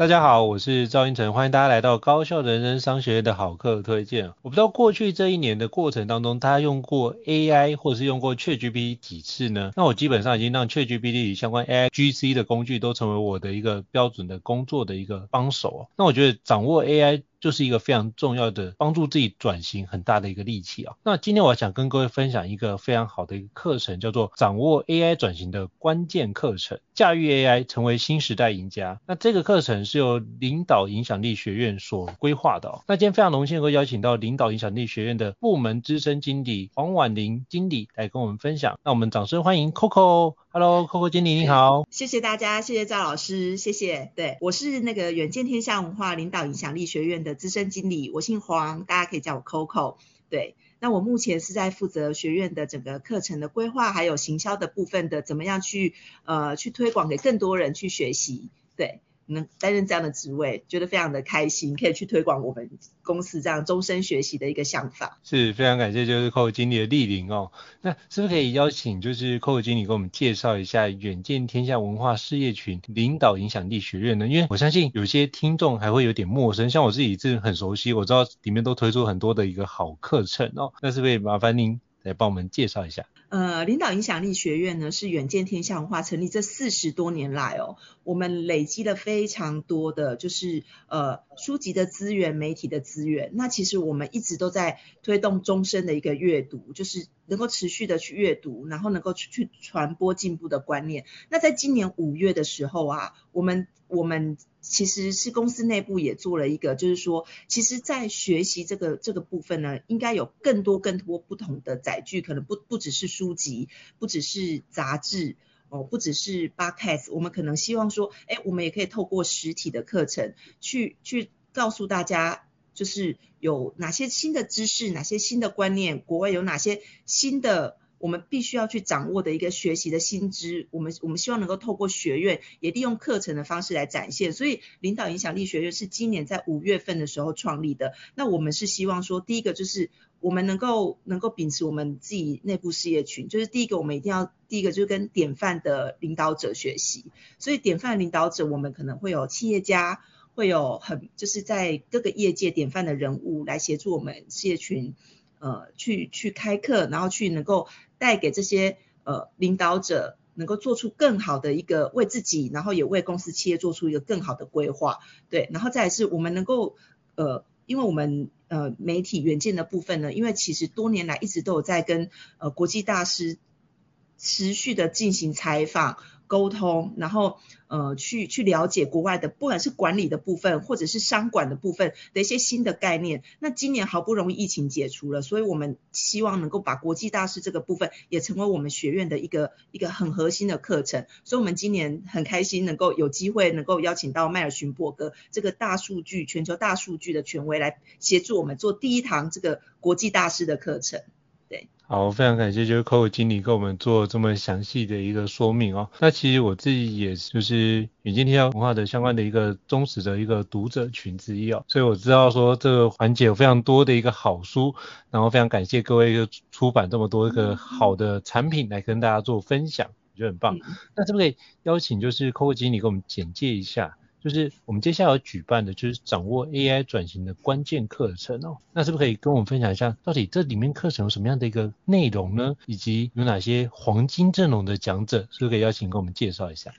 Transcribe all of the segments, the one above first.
大家好，我是赵英成，欢迎大家来到高效人生商学院的好课推荐。我不知道过去这一年的过程当中，大家用过 AI 或是用过 ChatGPT 几次呢？那我基本上已经让 ChatGPT 与相关 AI GC 的工具都成为我的一个标准的工作的一个帮手。那我觉得掌握 AI 就是一个非常重要的帮助自己转型很大的一个利器啊。那今天我想跟各位分享一个非常好的一个课程，叫做掌握 AI 转型的关键课程，驾驭 AI 成为新时代赢家。那这个课程是由领导影响力学院所规划的。那今天非常荣幸能够邀请到领导影响力学院的部门资深经理黄婉玲经理来跟我们分享。那我们掌声欢迎 Coco。Hello，Coco 经理你好。谢谢大家，谢谢赵老师，谢谢。对，我是那个远见天下文化领导影响力学院的资深经理，我姓黄，大家可以叫我 Coco。对，那我目前是在负责学院的整个课程的规划，还有行销的部分的，怎么样去呃去推广给更多人去学习。对。能担任这样的职位，觉得非常的开心，可以去推广我们公司这样终身学习的一个想法。是非常感谢，就是 c o 经理的莅临哦。那是不是可以邀请，就是 c o 经理给我们介绍一下远见天下文化事业群领导影响力学院呢？因为我相信有些听众还会有点陌生，像我自己是很熟悉，我知道里面都推出很多的一个好课程哦。那是不是也麻烦您来帮我们介绍一下？呃，领导影响力学院呢，是远见天下文化成立这四十多年来哦，我们累积了非常多的就是呃书籍的资源、媒体的资源。那其实我们一直都在推动终身的一个阅读，就是能够持续的去阅读，然后能够去去传播进步的观念。那在今年五月的时候啊，我们我们。其实是公司内部也做了一个，就是说，其实，在学习这个这个部分呢，应该有更多更多不同的载具，可能不不只是书籍，不只是杂志，哦，不只是 Podcast，我们可能希望说，哎，我们也可以透过实体的课程，去去告诉大家，就是有哪些新的知识，哪些新的观念，国外有哪些新的。我们必须要去掌握的一个学习的新知，我们我们希望能够透过学院，也利用课程的方式来展现。所以，领导影响力学院是今年在五月份的时候创立的。那我们是希望说，第一个就是我们能够能够秉持我们自己内部事业群，就是第一个我们一定要第一个就是跟典范的领导者学习。所以，典范领导者，我们可能会有企业家，会有很就是在各个业界典范的人物来协助我们事业群。呃，去去开课，然后去能够带给这些呃领导者，能够做出更好的一个为自己，然后也为公司企业做出一个更好的规划，对，然后再来是我们能够呃，因为我们呃媒体原件的部分呢，因为其实多年来一直都有在跟呃国际大师持续的进行采访。沟通，然后呃去去了解国外的，不管是管理的部分，或者是商管的部分的一些新的概念。那今年好不容易疫情解除了，所以我们希望能够把国际大师这个部分也成为我们学院的一个一个很核心的课程。所以，我们今年很开心能够有机会能够邀请到迈尔逊伯格这个大数据全球大数据的权威来协助我们做第一堂这个国际大师的课程。对。好，非常感谢就是 Coco 经理给我们做这么详细的一个说明哦。那其实我自己也就是远见天下文化的相关的一个忠实的一个读者群之一哦，所以我知道说这个环节有非常多的一个好书，然后非常感谢各位出版这么多一个好的产品来跟大家做分享，我觉得很棒。嗯、那可不可以邀请就是 Coco 经理给我们简介一下？就是我们接下来要举办的，就是掌握 AI 转型的关键课程哦。那是不是可以跟我们分享一下，到底这里面课程有什么样的一个内容呢？以及有哪些黄金阵容的讲者，是不是可以邀请跟我们介绍一下？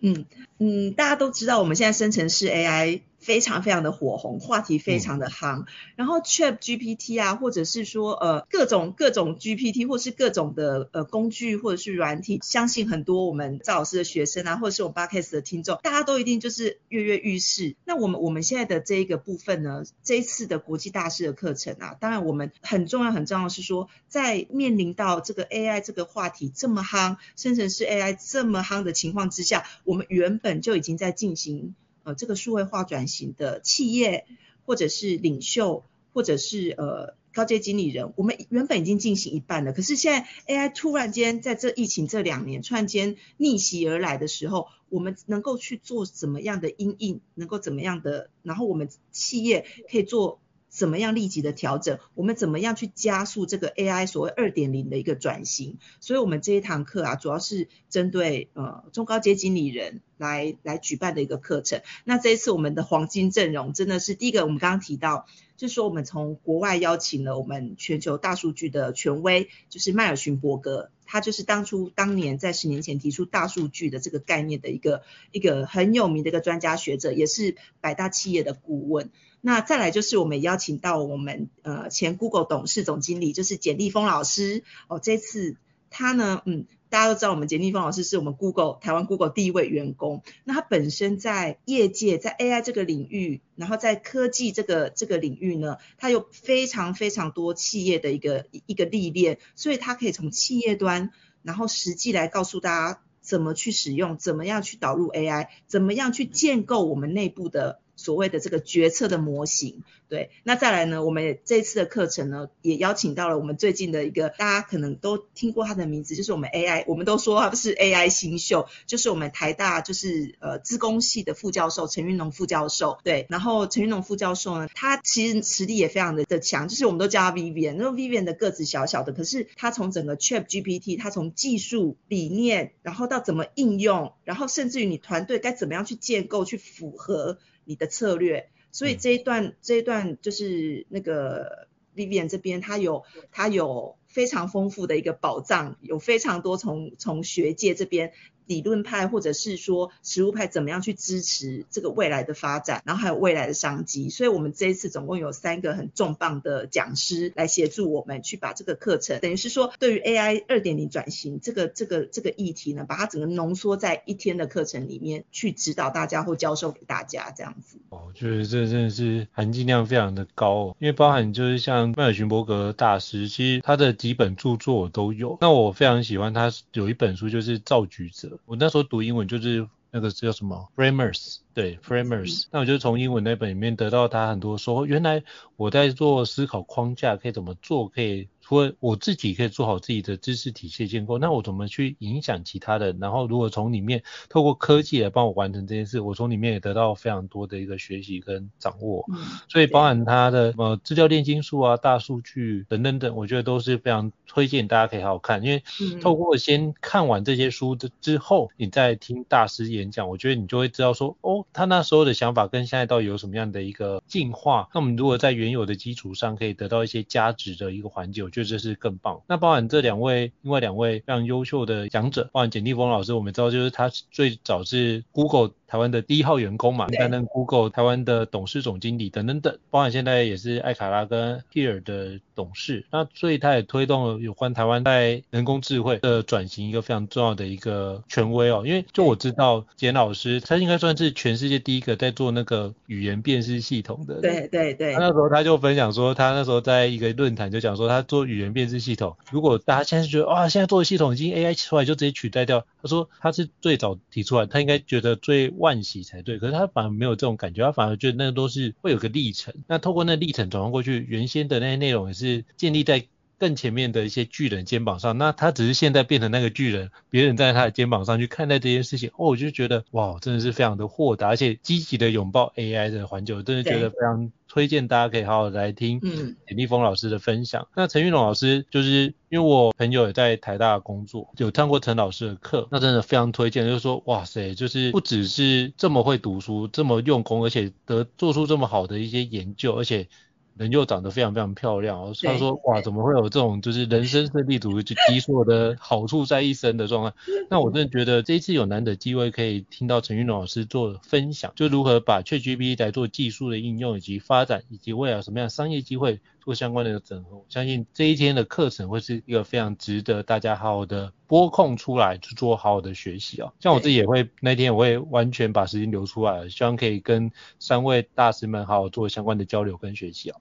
嗯嗯，大家都知道我们现在生成式 AI。非常非常的火红，话题非常的夯。嗯、然后 Chat GPT 啊，或者是说呃各种各种 GPT，或是各种的呃工具或者是软体，相信很多我们赵老师的学生啊，或者是我们 Podcast 的听众，大家都一定就是跃跃欲试。那我们我们现在的这一个部分呢，这一次的国际大师的课程啊，当然我们很重要很重要的是说，在面临到这个 AI 这个话题这么夯，生成式 AI 这么夯的情况之下，我们原本就已经在进行。呃，这个数位化转型的企业，或者是领袖，或者是呃高阶经理人，我们原本已经进行一半了。可是现在 AI 突然间在这疫情这两年突然间逆袭而来的时候，我们能够去做怎么样的因应，能够怎么样的，然后我们企业可以做。怎么样立即的调整？我们怎么样去加速这个 AI 所谓二点零的一个转型？所以，我们这一堂课啊，主要是针对呃中高阶经理人来来举办的一个课程。那这一次我们的黄金阵容真的是第一个，我们刚刚提到，就是说我们从国外邀请了我们全球大数据的权威，就是迈尔逊伯格，他就是当初当年在十年前提出大数据的这个概念的一个一个很有名的一个专家学者，也是百大企业的顾问。那再来就是我们邀请到我们呃前 Google 董事总经理，就是简立峰老师哦。这次他呢，嗯，大家都知道我们简立峰老师是我们 Google 台湾 Google 第一位员工。那他本身在业界，在 AI 这个领域，然后在科技这个这个领域呢，他有非常非常多企业的一个一个历练，所以他可以从企业端，然后实际来告诉大家怎么去使用，怎么样去导入 AI，怎么样去建构我们内部的。所谓的这个决策的模型，对，那再来呢，我们这次的课程呢，也邀请到了我们最近的一个，大家可能都听过他的名字，就是我们 AI，我们都说他是 AI 新秀，就是我们台大就是呃资工系的副教授陈云龙副教授，对，然后陈云龙副教授呢，他其实实力也非常的的强，就是我们都叫他 Vivian，那 Vivian 的个子小小的，可是他从整个 ChatGPT，他从技术理念，然后到怎么应用，然后甚至于你团队该怎么样去建构，去符合。你的策略，所以这一段、嗯、这一段就是那个 Vivian 这边，他有他有非常丰富的一个宝藏，有非常多从从学界这边。理论派或者是说实务派怎么样去支持这个未来的发展，然后还有未来的商机，所以我们这一次总共有三个很重磅的讲师来协助我们去把这个课程，等于是说对于 AI 二点零转型这个这个这个议题呢，把它整个浓缩在一天的课程里面去指导大家或教授给大家这样子。哦，就是这真的是含金量非常的高哦，因为包含就是像迈尔逊伯格大师，其实他的几本著作我都有，那我非常喜欢他有一本书就是造局者。我那时候读英文就是那个叫什么 Framers，对 Framers，那我就从英文那本里面得到他很多说，原来我在做思考框架可以怎么做，可以。除了我自己可以做好自己的知识体系建构，那我怎么去影响其他人？然后如果从里面透过科技来帮我完成这件事，我从里面也得到非常多的一个学习跟掌握。嗯，所以包含它的什么资料炼金术啊、大数据等等等，我觉得都是非常推荐大家可以好好看。因为透过先看完这些书的之后，你再听大师演讲，我觉得你就会知道说，哦，他那时候的想法跟现在到底有什么样的一个进化。那我们如果在原有的基础上可以得到一些加值的一个环节，我觉得这是更棒。那包含这两位，另外两位非常优秀的讲者，包含简立峰老师，我们知道就是他最早是 Google。台湾的第一号员工嘛，担任 Google 台湾的董事总经理等等等，包含现在也是艾卡拉跟 Here 的董事，那所以他也推动了有关台湾在人工智慧的转型一个非常重要的一个权威哦，因为就我知道简老师他应该算是全世界第一个在做那个语言辨识系统的，对对对，那时候他就分享说他那时候在一个论坛就讲说他做语言辨识系统，如果大家现在觉得哇现在做的系统已经 AI 出来就直接取代掉，他说他是最早提出来，他应该觉得最。万喜才对，可是他反而没有这种感觉，他反而觉得那个都是会有个历程。那透过那历程转换过去，原先的那些内容也是建立在更前面的一些巨人肩膀上，那他只是现在变成那个巨人，别人站在他的肩膀上去看待这件事情，哦，我就觉得哇，真的是非常的豁达，而且积极的拥抱 AI 的环境，我真的觉得非常推荐大家可以好好来听简立峰老师的分享。嗯、那陈玉龙老师就是因为我朋友也在台大工作，有上过陈老师的课，那真的非常推荐，就是说哇塞，就是不只是这么会读书，这么用功，而且得做出这么好的一些研究，而且。人又长得非常非常漂亮，他说哇，怎么会有这种就是人生胜利组就集所有的好处在一身的状态？那我真的觉得这一次有难得机会可以听到陈云龙老师做分享，就如何把 ChatGPT 来做技术的应用以及发展，以及未来有什么样的商业机会。做相关的整合，我相信这一天的课程会是一个非常值得大家好好的拨空出来去做好好的学习哦。像我自己也会那天我会完全把时间留出来，希望可以跟三位大师们好好做相关的交流跟学习哦。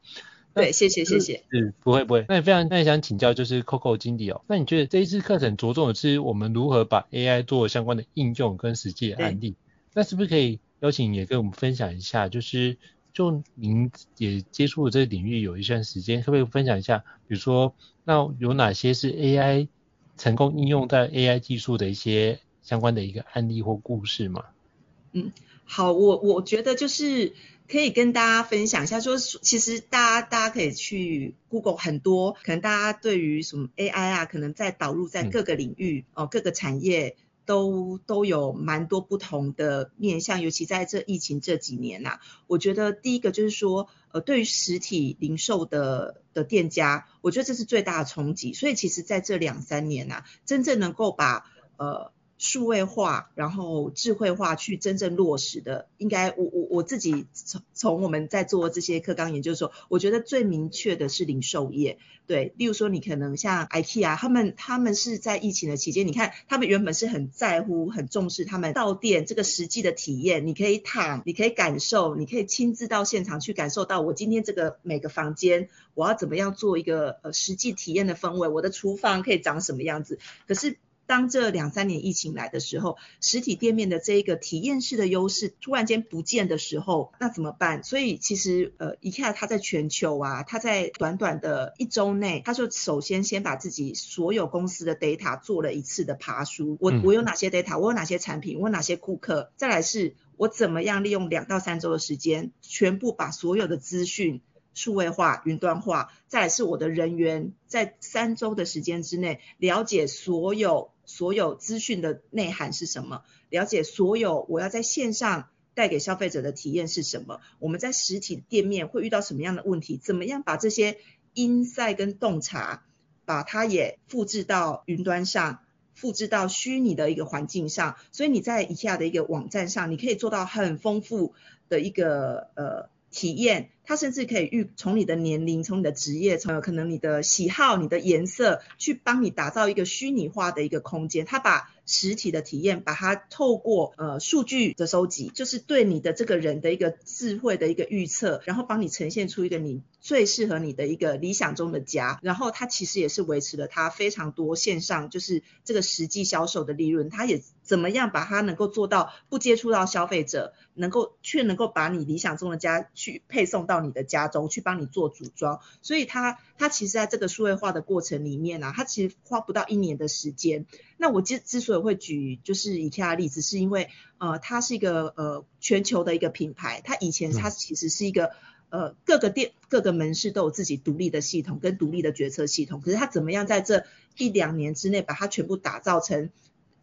对，谢谢谢谢。是，不会不会。那也非常那也想请教就是 Coco 经理哦，那你觉得这一次课程着重的是我们如何把 AI 做相关的应用跟实际的案例？那是不是可以邀请你也跟我们分享一下，就是？就您也接触了这个领域有一段时间，可不可以分享一下？比如说，那有哪些是 AI 成功应用在 AI 技术的一些相关的一个案例或故事吗？嗯，好，我我觉得就是可以跟大家分享一下，说其实大家大家可以去 Google 很多，可能大家对于什么 AI 啊，可能在导入在各个领域、嗯、哦，各个产业。都都有蛮多不同的面向，尤其在这疫情这几年呐、啊，我觉得第一个就是说，呃，对于实体零售的的店家，我觉得这是最大的冲击。所以其实在这两三年呐、真正能够把呃。数位化，然后智慧化去真正落实的，应该我我我自己从从我们在做这些课纲研究的时候，我觉得最明确的是零售业，对，例如说你可能像 IKEA，他们他们是在疫情的期间，你看他们原本是很在乎、很重视他们到店这个实际的体验，你可以躺，你可以感受，你可以亲自到现场去感受到我今天这个每个房间我要怎么样做一个呃实际体验的氛围，我的厨房可以长什么样子，可是。当这两三年疫情来的时候，实体店面的这一个体验式的优势突然间不见的时候，那怎么办？所以其实呃，IKEA 它在全球啊，它在短短的一周内，它就首先先把自己所有公司的 data 做了一次的爬梳。我我有哪些 data？我有哪些产品？我有哪些顾客？再来是我怎么样利用两到三周的时间，全部把所有的资讯。数位化、云端化，再来是我的人员在三周的时间之内了解所有所有资讯的内涵是什么，了解所有我要在线上带给消费者的体验是什么，我们在实体店面会遇到什么样的问题，怎么样把这些 insight 跟洞察，把它也复制到云端上，复制到虚拟的一个环境上，所以你在以下的一个网站上，你可以做到很丰富的一个呃。体验，它甚至可以预从你的年龄、从你的职业、从有可能你的喜好、你的颜色，去帮你打造一个虚拟化的一个空间。它把实体的体验，把它透过呃数据的收集，就是对你的这个人的一个智慧的一个预测，然后帮你呈现出一个你最适合你的一个理想中的家。然后它其实也是维持了它非常多线上就是这个实际销售的利润。它也怎么样把它能够做到不接触到消费者，能够却能够把你理想中的家去配送到你的家中，去帮你做组装。所以它它其实在这个数位化的过程里面啊，它其实花不到一年的时间。那我之之所以会举就是 IKEA 的例子，是因为呃，它是一个呃全球的一个品牌，它以前它其实是一个呃各个店各个门市都有自己独立的系统跟独立的决策系统，可是它怎么样在这一两年之内把它全部打造成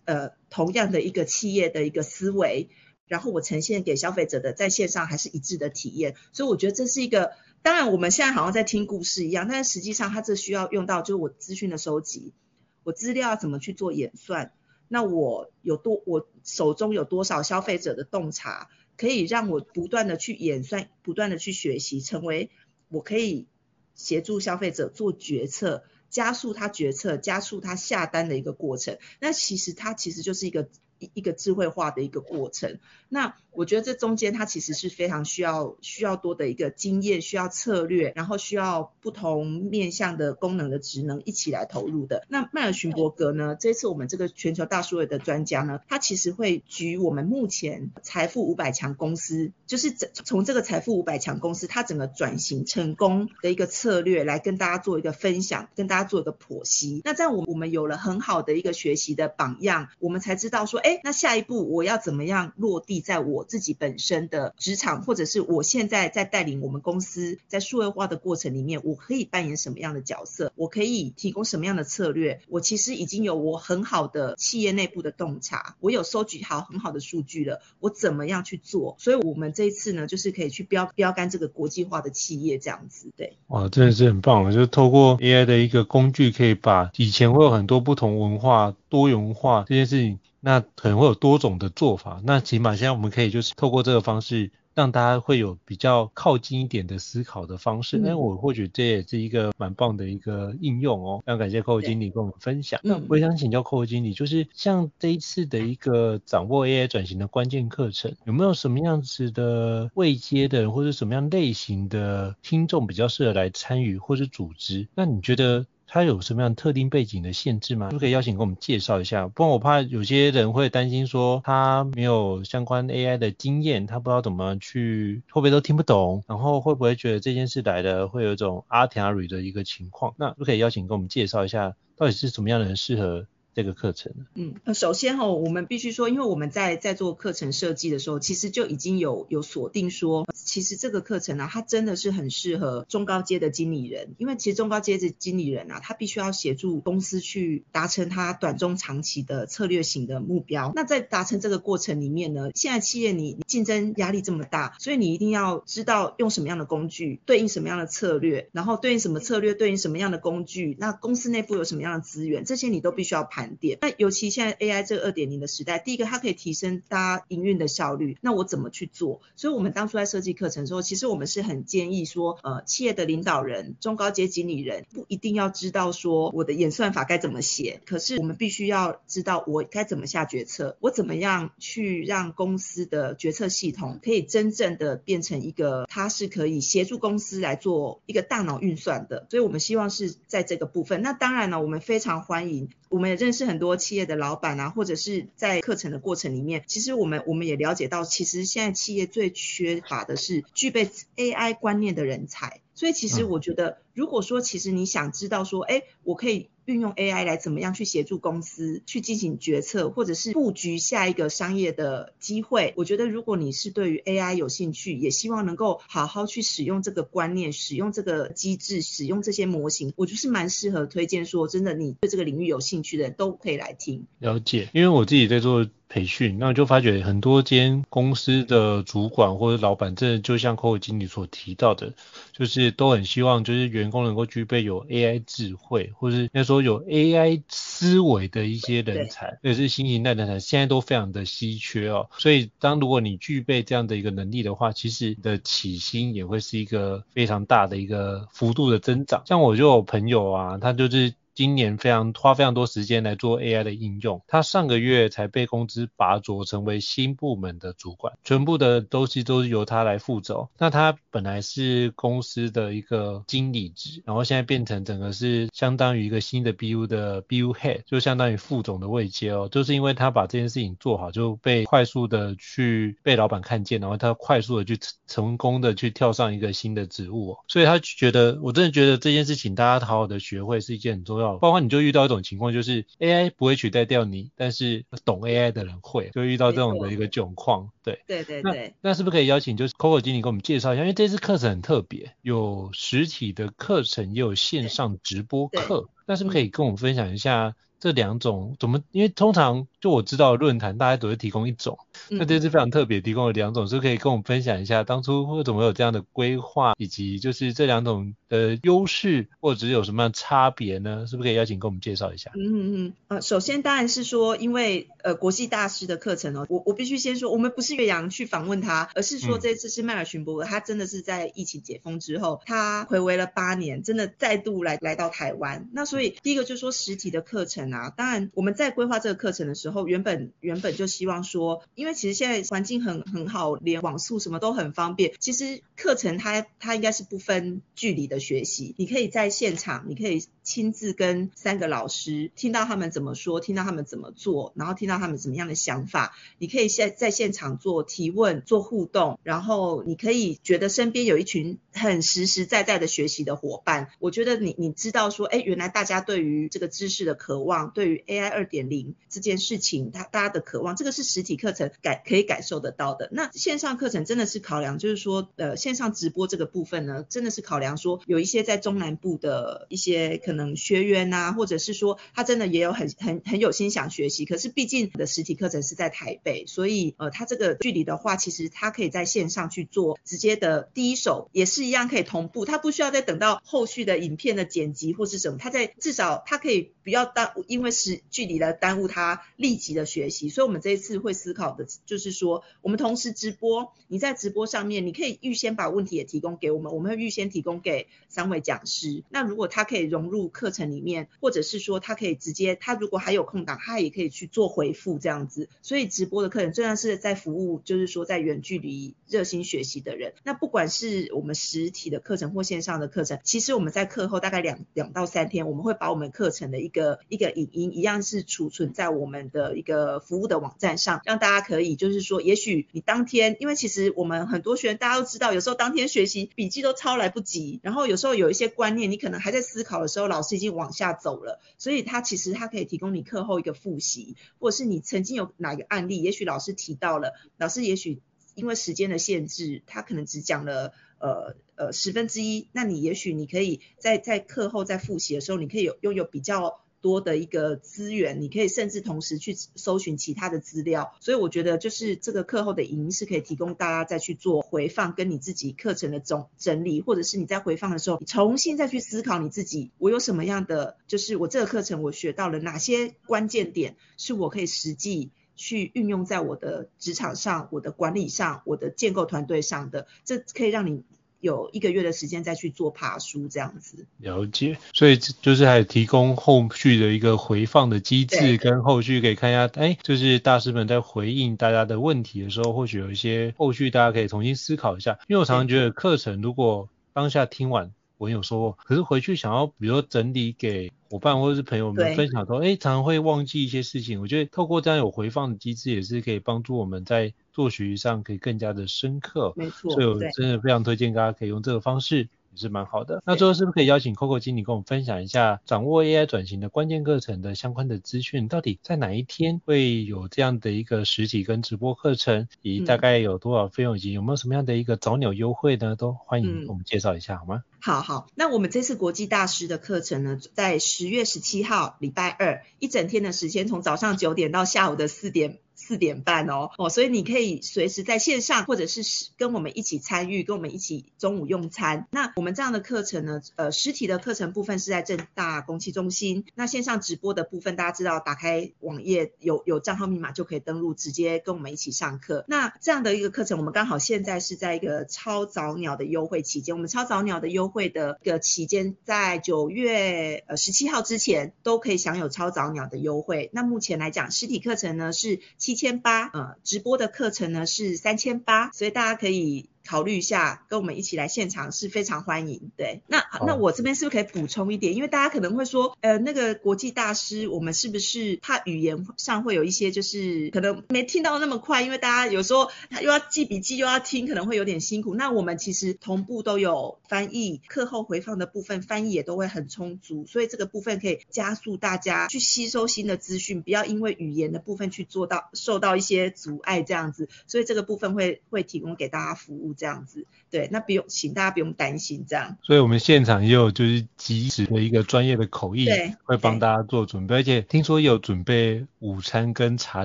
呃同样的一个企业的一个思维，然后我呈现给消费者的在线上还是一致的体验，所以我觉得这是一个，当然我们现在好像在听故事一样，但是实际上它这需要用到就是我资讯的收集。我资料要怎么去做演算？那我有多，我手中有多少消费者的洞察，可以让我不断的去演算，不断的去学习，成为我可以协助消费者做决策，加速他决策，加速他下单的一个过程。那其实它其实就是一个一一个智慧化的一个过程。那我觉得这中间它其实是非常需要需要多的一个经验，需要策略，然后需要不同面向的功能的职能一起来投入的。那迈尔逊伯格呢，这次我们这个全球大数位的专家呢，他其实会举我们目前财富五百强公司，就是从这个财富五百强公司它整个转型成功的一个策略来跟大家做一个分享，跟大家做一个剖析。那在我我们有了很好的一个学习的榜样，我们才知道说，哎，那下一步我要怎么样落地在我自己本身的职场，或者是我现在在带领我们公司在数位化的过程里面，我可以扮演什么样的角色？我可以提供什么样的策略？我其实已经有我很好的企业内部的洞察，我有收集好很好的数据了，我怎么样去做？所以我们这一次呢，就是可以去标标杆这个国际化的企业这样子，对。哇，真的是很棒，就是透过 AI 的一个工具，可以把以前会有很多不同文化多元化这件事情。那可能会有多种的做法，那起码现在我们可以就是透过这个方式，让大家会有比较靠近一点的思考的方式。那、嗯、我或许这也是一个蛮棒的一个应用哦。非常感谢 Coco 经理跟我们分享。那我也想请教 Coco 经理，就是像这一次的一个掌握 AI 转型的关键课程，有没有什么样子的未接的人，或者什么样类型的听众比较适合来参与或是组织？那你觉得？他有什么样特定背景的限制吗？可不可以邀请给我们介绍一下？不然我怕有些人会担心说他没有相关 AI 的经验，他不知道怎么去，会不会都听不懂，然后会不会觉得这件事来的会有一种阿提阿瑞的一个情况？那可不可以邀请给我们介绍一下，到底是什么样的人适合？这个课程，嗯，首先哈，我们必须说，因为我们在在做课程设计的时候，其实就已经有有锁定说，其实这个课程呢、它真的是很适合中高阶的经理人，因为其实中高阶的经理人啊，他必须要协助公司去达成他短中长期的策略型的目标。那在达成这个过程里面呢，现在企业你竞争压力这么大，所以你一定要知道用什么样的工具对应什么样的策略，然后对应什么策略对应什么样的工具，那公司内部有什么样的资源，这些你都必须要盘。那尤其现在 AI 这个二点零的时代，第一个它可以提升大家营运的效率。那我怎么去做？所以我们当初在设计课程的时候，其实我们是很建议说，呃，企业的领导人、中高阶经理人不一定要知道说我的演算法该怎么写，可是我们必须要知道我该怎么下决策，我怎么样去让公司的决策系统可以真正的变成一个，它是可以协助公司来做一个大脑运算的。所以我们希望是在这个部分。那当然了，我们非常欢迎。我们也认识很多企业的老板啊，或者是在课程的过程里面，其实我们我们也了解到，其实现在企业最缺乏的是具备 AI 观念的人才。所以其实我觉得，如果说其实你想知道说，哎，我可以。运用 AI 来怎么样去协助公司去进行决策，或者是布局下一个商业的机会？我觉得如果你是对于 AI 有兴趣，也希望能够好好去使用这个观念、使用这个机制、使用这些模型，我就是蛮适合推荐说，真的你对这个领域有兴趣的人都可以来听。了解，因为我自己在做。培训，那就发觉很多间公司的主管或者老板，真的就像 Coco 经理所提到的，就是都很希望就是员工能够具备有 AI 智慧，或是应该说有 AI 思维的一些人才，也是新型代人才，现在都非常的稀缺哦。所以当如果你具备这样的一个能力的话，其实你的起薪也会是一个非常大的一个幅度的增长。像我就有朋友啊，他就是。今年非常花非常多时间来做 AI 的应用，他上个月才被公司拔擢成为新部门的主管，全部的东西都是由他来负责。那他本来是公司的一个经理职，然后现在变成整个是相当于一个新的 BU 的 BU Head，就相当于副总的位阶哦。就是因为他把这件事情做好，就被快速的去被老板看见，然后他快速的去成功的去跳上一个新的职务哦。所以他觉得，我真的觉得这件事情大家好好的学会是一件很重要的。包括你就遇到一种情况，就是 AI 不会取代掉你，但是懂 AI 的人会，就遇到这种的一个窘况。对对对对。那，那是不是可以邀请就是 Coco 经理给我们介绍一下？因为这次课程很特别，有实体的课程，也有线上直播课。那是不是可以跟我们分享一下这两种怎么？因为通常就我知道论坛大家都会提供一种。那这次非常特别，提供了两种，是可以跟我们分享一下当初为什么有这样的规划，以及就是这两种的优势或者是有什么样的差别呢？是不是可以邀请跟我们介绍一下？嗯嗯嗯，呃，首先当然是说，因为呃国际大师的课程哦，我我必须先说，我们不是岳阳去访问他，而是说这次是迈尔逊伯格，他真的是在疫情解封之后，他回违了八年，真的再度来来到台湾。那所以第一个就是说实体的课程啊，当然我们在规划这个课程的时然后，原本原本就希望说，因为其实现在环境很很好，连网速什么都很方便。其实课程它它应该是不分距离的学习，你可以在现场，你可以亲自跟三个老师听到他们怎么说，听到他们怎么做，然后听到他们怎么样的想法。你可以现在现场做提问、做互动，然后你可以觉得身边有一群很实实在在的学习的伙伴。我觉得你你知道说，哎，原来大家对于这个知识的渴望，对于 AI 二点零这件事情，他大家的渴望，这个是实体课程感可以感受得到的。那线上课程真的是考量，就是说，呃，线上直播这个部分呢，真的是考量说，有一些在中南部的一些可能学员啊，或者是说他真的也有很很很有心想学习，可是毕竟的实体课程是在台北，所以呃，他这个距离的话，其实他可以在线上去做直接的第一手，也是一样可以同步，他不需要再等到后续的影片的剪辑或是什么，他在至少他可以不要耽，因为是距离来耽误他立即的学习，所以我们这一次会思考的就是说，我们同时直播，你在直播上面，你可以预先把问题也提供给我们，我们会预先提供给三位讲师。那如果他可以融入课程里面，或者是说他可以直接，他如果还有空档，他也可以去做回复这样子。所以直播的课程虽然是在服务，就是说在远距离热心学习的人。那不管是我们实体的课程或线上的课程，其实我们在课后大概两两到三天，我们会把我们课程的一个一个影音一样是储存在我们的一个服务的网站上，让大家可以就是说，也许你当天，因为其实我们很多学员大家都知道，有时候当天学习笔记都抄来不及，然后有时候有一些观念你可能还在思考的时候，老师已经往下走了，所以他其实他可以提供你课后一个复习，或者是你曾经有哪个案例，也许老师提到了，老师也许因为时间的限制，他可能只讲了呃呃十分之一，那你也许你可以在在课后在复习的时候，你可以有拥有比较。多的一个资源，你可以甚至同时去搜寻其他的资料，所以我觉得就是这个课后的影音是可以提供大家再去做回放，跟你自己课程的总整理，或者是你在回放的时候，你重新再去思考你自己，我有什么样的，就是我这个课程我学到了哪些关键点，是我可以实际去运用在我的职场上、我的管理上、我的建构团队上的，这可以让你。有一个月的时间再去做爬书这样子，了解，所以就是还提供后续的一个回放的机制，跟后续可以看一下，哎，就是大师们在回应大家的问题的时候，或许有一些后续大家可以重新思考一下，因为我常常觉得课程如果当下听完。我有说过，可是回去想要，比如说整理给伙伴或者是朋友们分享说，哎，常常会忘记一些事情。我觉得透过这样有回放的机制，也是可以帮助我们在做学习上可以更加的深刻。没错，所以我真的非常推荐大家可以用这个方式。也是蛮好的。那最后是不是可以邀请 Coco 经理跟我们分享一下掌握 AI 转型的关键课程的相关的资讯？到底在哪一天会有这样的一个实体跟直播课程？以及大概有多少费用？以及有没有什么样的一个早鸟优惠呢？都欢迎我们介绍一下好吗？好好，那我们这次国际大师的课程呢，在十月十七号礼拜二一整天的时间，从早上九点到下午的四点。四点半哦哦，所以你可以随时在线上，或者是跟我们一起参与，跟我们一起中午用餐。那我们这样的课程呢，呃，实体的课程部分是在正大公企中心，那线上直播的部分，大家知道，打开网页有有账号密码就可以登录，直接跟我们一起上课。那这样的一个课程，我们刚好现在是在一个超早鸟的优惠期间，我们超早鸟的优惠的一个期间，在九月呃十七号之前都可以享有超早鸟的优惠。那目前来讲，实体课程呢是千八，呃，直播的课程呢是三千八，所以大家可以。考虑一下，跟我们一起来现场是非常欢迎。对，那那我这边是不是可以补充一点？因为大家可能会说，呃，那个国际大师，我们是不是怕语言上会有一些，就是可能没听到那么快？因为大家有时候他又要记笔记又要听，可能会有点辛苦。那我们其实同步都有翻译，课后回放的部分翻译也都会很充足，所以这个部分可以加速大家去吸收新的资讯，不要因为语言的部分去做到受到一些阻碍这样子。所以这个部分会会提供给大家服务。这样子，对，那不用，请大家不用担心这样。所以我们现场也有就是即时的一个专业的口译，对，会帮大家做准备，而且听说有准备午餐跟茶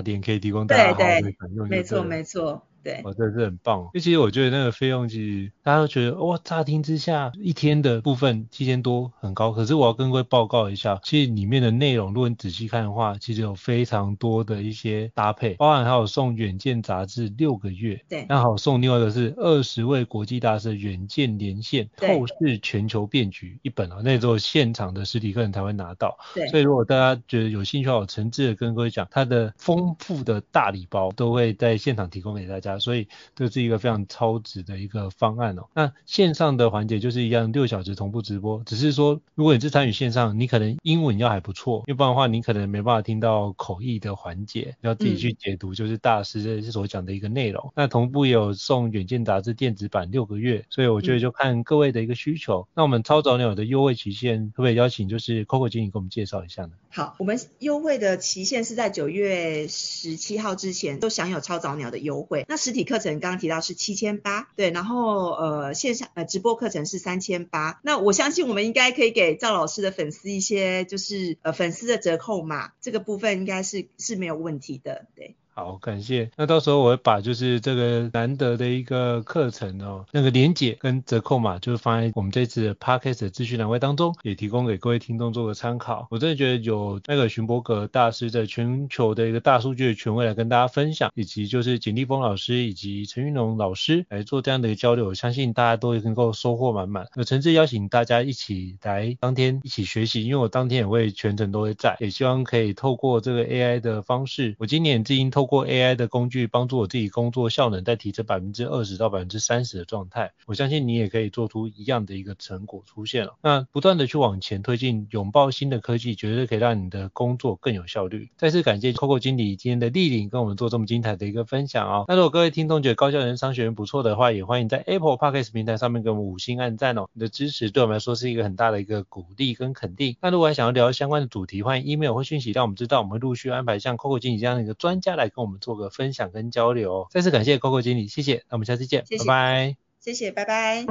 点可以提供大家好好的享用。没错，没错。对，哦，这是很棒。因为其实我觉得那个费用，其实大家都觉得哇，乍听之下一天的部分七千多很高，可是我要跟各位报告一下，其实里面的内容，如果你仔细看的话，其实有非常多的一些搭配，包含还有送《远见》杂志六个月，对，然后还有送另外一个是二十位国际大师的《远见连线透视全球变局》一本哦，那时候现场的实体课程才会拿到。对，所以如果大家觉得有兴趣的话，我诚挚的跟各位讲，它的丰富的大礼包都会在现场提供给大家，所以这是一个非常超值的一个方案哦。那线上的环节就是一样，六小时同步直播，只是说如果你是参与线上，你可能英文要还不错，要不然的话你可能没办法听到口译的环节，要自己去解读，就是大师所讲的一个内容。嗯、那同步也有送《远见》杂志电子版六个月，所以我觉得就看各位的一个需求。嗯、那我们超早鸟的优惠期限，可不可以邀请就是 Coco 经理给我们介绍一下呢？好，我们优惠的期限是在九月十七号之前都享有超早鸟的优惠。那实体课程刚刚提到是七千八，对，然后呃线上呃直播课程是三千八。那我相信我们应该可以给赵老师的粉丝一些就是呃粉丝的折扣嘛，这个部分应该是是没有问题的，对。好，感谢。那到时候我会把就是这个难得的一个课程哦，那个连结跟折扣码，就是放在我们这次的 Podcast 的资讯栏位当中，也提供给各位听众做个参考。我真的觉得有那个荀伯格大师在全球的一个大数据的权威来跟大家分享，以及就是简立峰老师以及陈云龙老师来做这样的一个交流，我相信大家都能够收获满满。我诚挚邀请大家一起来当天一起学习，因为我当天也会全程都会在，也希望可以透过这个 AI 的方式，我今年已经透。通过 AI 的工具帮助我自己工作效能再提升百分之二十到百分之三十的状态，我相信你也可以做出一样的一个成果出现了。那不断的去往前推进，拥抱新的科技，绝对可以让你的工作更有效率。再次感谢 Coco 经理今天的莅临，跟我们做这么精彩的一个分享哦。那如果各位听众觉得高效人商学院不错的话，也欢迎在 Apple Podcast 平台上面给我们五星按赞哦。你的支持对我们来说是一个很大的一个鼓励跟肯定。那如果还想要聊相关的主题，欢迎 email 或讯息让我们知道，我们会陆续安排像 Coco 经理这样的一个专家来跟我们做个分享。跟交流，再次感谢 Coco 经理，谢谢，那我们下次见，谢谢拜拜，谢谢，拜拜。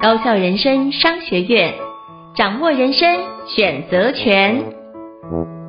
高校人生商学院，掌握人生选择权。